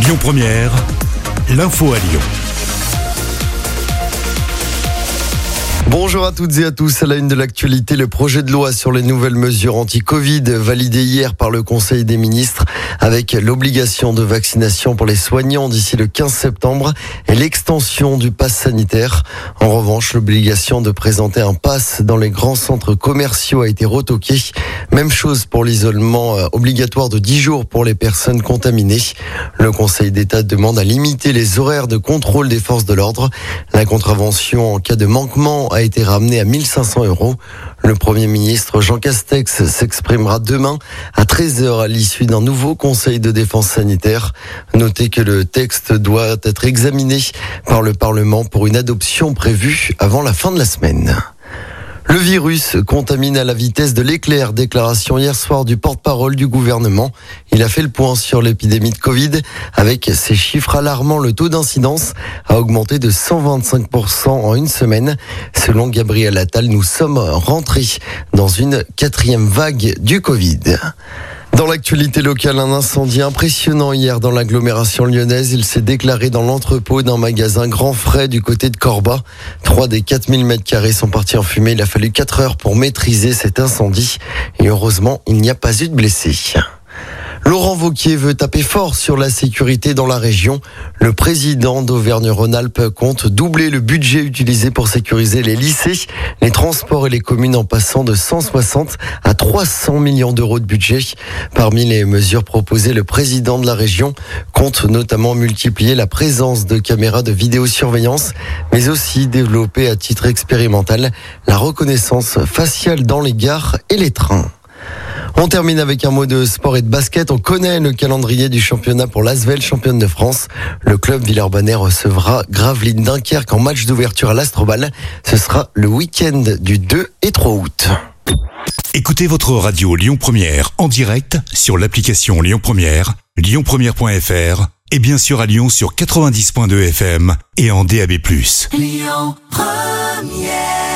Lyon Première, l'info à Lyon. Bonjour à toutes et à tous. À la une de l'actualité, le projet de loi sur les nouvelles mesures anti-Covid validé hier par le Conseil des ministres avec l'obligation de vaccination pour les soignants d'ici le 15 septembre et l'extension du pass sanitaire. En revanche, l'obligation de présenter un pass dans les grands centres commerciaux a été retoquée. Même chose pour l'isolement euh, obligatoire de 10 jours pour les personnes contaminées. Le Conseil d'État demande à limiter les horaires de contrôle des forces de l'ordre. La contravention en cas de manquement a été ramenée à 1500 euros. Le Premier ministre Jean Castex s'exprimera demain à 13h à l'issue d'un nouveau Conseil de défense sanitaire. Notez que le texte doit être examiné par le Parlement pour une adoption prévue avant la fin de la semaine. Le virus contamine à la vitesse de l'éclair. Déclaration hier soir du porte-parole du gouvernement. Il a fait le point sur l'épidémie de Covid. Avec ces chiffres alarmants, le taux d'incidence a augmenté de 125% en une semaine. Selon Gabriel Attal, nous sommes rentrés dans une quatrième vague du Covid. Dans l'actualité locale, un incendie impressionnant hier dans l'agglomération lyonnaise. Il s'est déclaré dans l'entrepôt d'un magasin grand frais du côté de Corba. Trois des 4000 mètres carrés sont partis en fumée. Il a fallu 4 heures pour maîtriser cet incendie. Et heureusement, il n'y a pas eu de blessés. Laurent Vauquier veut taper fort sur la sécurité dans la région. Le président d'Auvergne-Rhône-Alpes compte doubler le budget utilisé pour sécuriser les lycées, les transports et les communes en passant de 160 à 300 millions d'euros de budget. Parmi les mesures proposées, le président de la région compte notamment multiplier la présence de caméras de vidéosurveillance, mais aussi développer à titre expérimental la reconnaissance faciale dans les gares et les trains. On termine avec un mot de sport et de basket. On connaît le calendrier du championnat pour l'Asvel, championne de France. Le club Villeurbanais recevra Gravelines Dunkerque en match d'ouverture à l'Astrobal. Ce sera le week-end du 2 et 3 août. Écoutez votre radio Lyon Première en direct sur l'application Lyon Première, lyonpremière.fr et bien sûr à Lyon sur 90.2 FM et en DAB+. Lyon Première